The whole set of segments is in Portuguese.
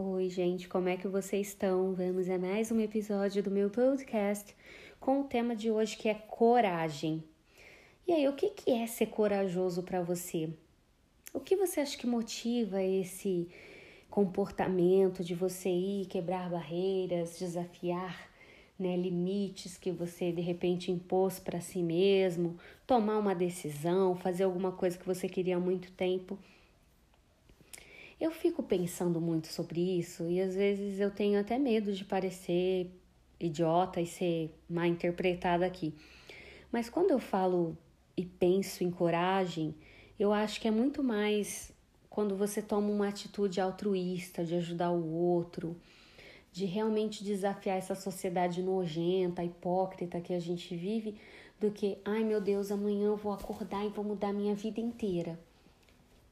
Oi, gente, como é que vocês estão? Vamos a mais um episódio do meu podcast com o tema de hoje que é coragem. E aí, o que que é ser corajoso para você? O que você acha que motiva esse comportamento de você ir quebrar barreiras, desafiar né, limites que você de repente impôs para si mesmo, tomar uma decisão, fazer alguma coisa que você queria há muito tempo? Eu fico pensando muito sobre isso e às vezes eu tenho até medo de parecer idiota e ser mal interpretada aqui. Mas quando eu falo e penso em coragem, eu acho que é muito mais quando você toma uma atitude altruísta de ajudar o outro, de realmente desafiar essa sociedade nojenta, hipócrita que a gente vive, do que, ai meu Deus, amanhã eu vou acordar e vou mudar minha vida inteira.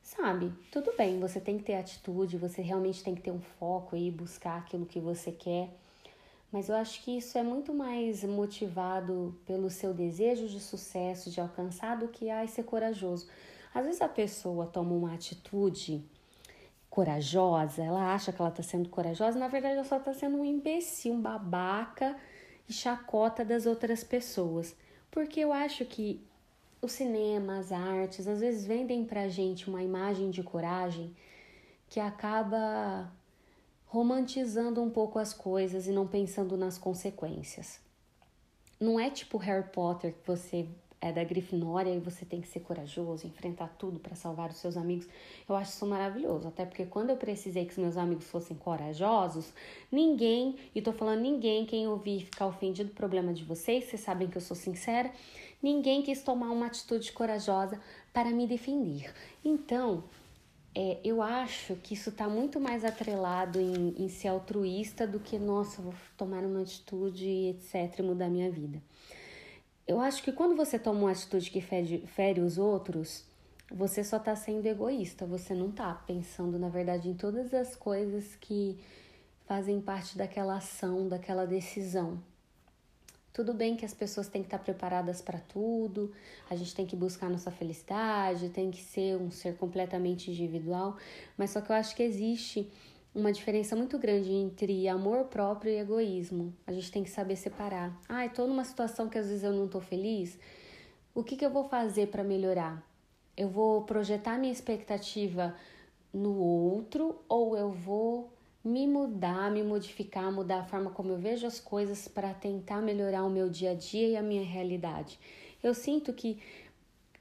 Sabe, tudo bem, você tem que ter atitude, você realmente tem que ter um foco e buscar aquilo que você quer. Mas eu acho que isso é muito mais motivado pelo seu desejo de sucesso, de alcançar, do que ai, ser corajoso. Às vezes a pessoa toma uma atitude corajosa, ela acha que ela está sendo corajosa, na verdade ela só está sendo um imbecil, um babaca e chacota das outras pessoas. Porque eu acho que o cinema, as artes, às vezes vendem pra gente uma imagem de coragem que acaba romantizando um pouco as coisas e não pensando nas consequências. Não é tipo Harry Potter que você é da Grifinória e você tem que ser corajoso, enfrentar tudo para salvar os seus amigos. Eu acho isso maravilhoso, até porque quando eu precisei que os meus amigos fossem corajosos, ninguém, e tô falando ninguém, quem ouvir ficar ofendido, problema de vocês, vocês sabem que eu sou sincera, ninguém quis tomar uma atitude corajosa para me defender. Então, é, eu acho que isso está muito mais atrelado em, em ser altruísta do que, nossa, vou tomar uma atitude, etc., e mudar minha vida. Eu acho que quando você toma uma atitude que fere, fere os outros, você só está sendo egoísta, você não está pensando, na verdade, em todas as coisas que fazem parte daquela ação, daquela decisão. Tudo bem que as pessoas têm que estar preparadas para tudo, a gente tem que buscar nossa felicidade, tem que ser um ser completamente individual, mas só que eu acho que existe uma diferença muito grande entre amor próprio e egoísmo. A gente tem que saber separar. Ah, estou numa situação que às vezes eu não estou feliz. O que, que eu vou fazer para melhorar? Eu vou projetar minha expectativa no outro ou eu vou me mudar, me modificar, mudar a forma como eu vejo as coisas para tentar melhorar o meu dia a dia e a minha realidade. Eu sinto que,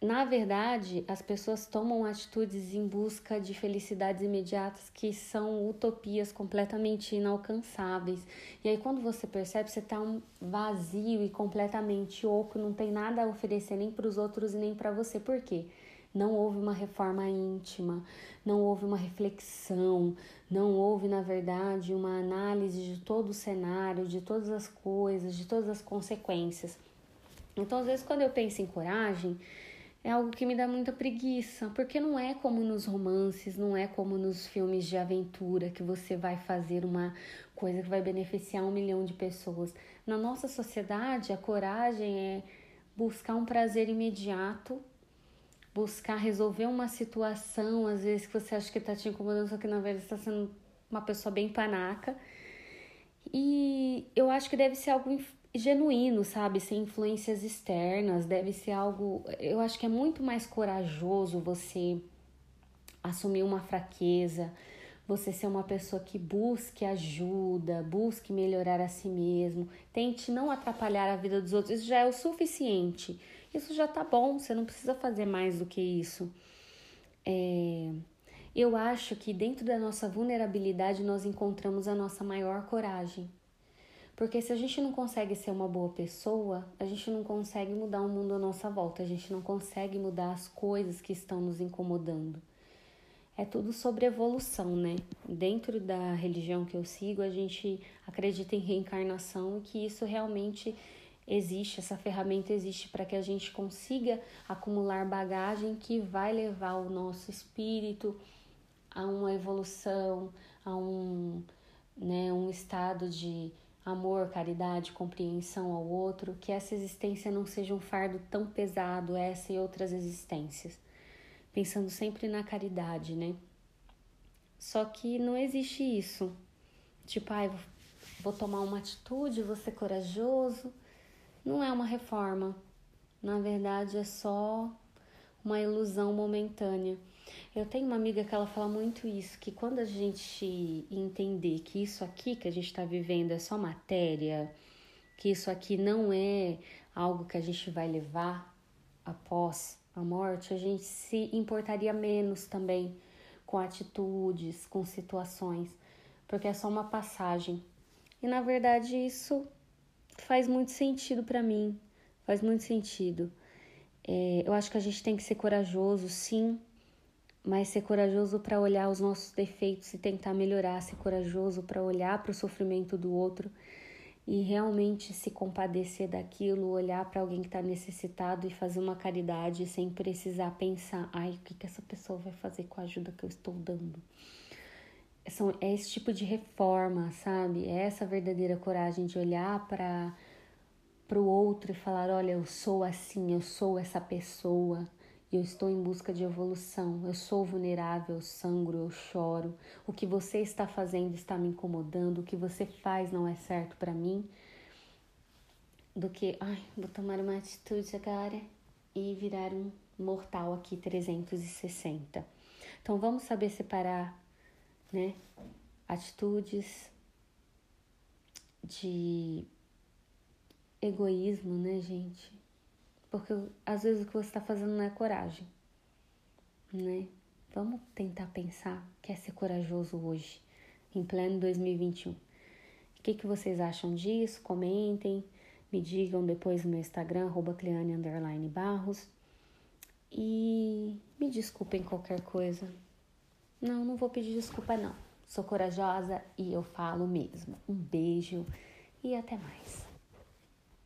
na verdade, as pessoas tomam atitudes em busca de felicidades imediatas que são utopias completamente inalcançáveis. E aí, quando você percebe, você está um vazio e completamente oco, não tem nada a oferecer nem para os outros e nem para você. Por quê? não houve uma reforma íntima, não houve uma reflexão, não houve, na verdade, uma análise de todo o cenário, de todas as coisas, de todas as consequências. Então, às vezes, quando eu penso em coragem, é algo que me dá muita preguiça, porque não é como nos romances, não é como nos filmes de aventura que você vai fazer uma coisa que vai beneficiar um milhão de pessoas. Na nossa sociedade, a coragem é buscar um prazer imediato buscar resolver uma situação, às vezes que você acha que está te incomodando, só que na verdade está sendo uma pessoa bem panaca. E eu acho que deve ser algo genuíno, sabe? Sem influências externas, deve ser algo. Eu acho que é muito mais corajoso você assumir uma fraqueza, você ser uma pessoa que busque ajuda, busque melhorar a si mesmo, tente não atrapalhar a vida dos outros, isso já é o suficiente isso já tá bom, você não precisa fazer mais do que isso. É, eu acho que dentro da nossa vulnerabilidade nós encontramos a nossa maior coragem. Porque se a gente não consegue ser uma boa pessoa, a gente não consegue mudar o mundo à nossa volta, a gente não consegue mudar as coisas que estão nos incomodando. É tudo sobre evolução, né? Dentro da religião que eu sigo, a gente acredita em reencarnação e que isso realmente existe, essa ferramenta existe para que a gente consiga acumular bagagem que vai levar o nosso espírito a uma evolução, a um, né, um estado de amor, caridade, compreensão ao outro, que essa existência não seja um fardo tão pesado, essa e outras existências. Pensando sempre na caridade, né? Só que não existe isso. Tipo, ai, ah, vou tomar uma atitude, vou ser corajoso. Não é uma reforma. Na verdade, é só uma ilusão momentânea. Eu tenho uma amiga que ela fala muito isso, que quando a gente entender que isso aqui que a gente está vivendo é só matéria, que isso aqui não é algo que a gente vai levar após a morte, a gente se importaria menos também com atitudes, com situações, porque é só uma passagem. E na verdade isso faz muito sentido para mim, faz muito sentido. É, eu acho que a gente tem que ser corajoso, sim, mas ser corajoso para olhar os nossos defeitos e tentar melhorar, ser corajoso para olhar para o sofrimento do outro e realmente se compadecer daquilo, olhar para alguém que está necessitado e fazer uma caridade sem precisar pensar, ai, o que, que essa pessoa vai fazer com a ajuda que eu estou dando. São, é esse tipo de reforma, sabe? É essa verdadeira coragem de olhar para para o outro e falar, olha, eu sou assim, eu sou essa pessoa, eu estou em busca de evolução, eu sou vulnerável, eu sangro, eu choro. O que você está fazendo está me incomodando, o que você faz não é certo para mim. Do que, ai, vou tomar uma atitude agora e virar um mortal aqui 360. Então vamos saber separar, né? Atitudes de egoísmo, né, gente? Porque às vezes o que você está fazendo não é coragem, né? Vamos tentar pensar que é ser corajoso hoje, em pleno 2021. O que, que vocês acham disso? Comentem, me digam depois no meu Instagram, Cleane Barros. E me desculpem qualquer coisa. Não, não vou pedir desculpa não. Sou corajosa e eu falo mesmo. Um beijo e até mais.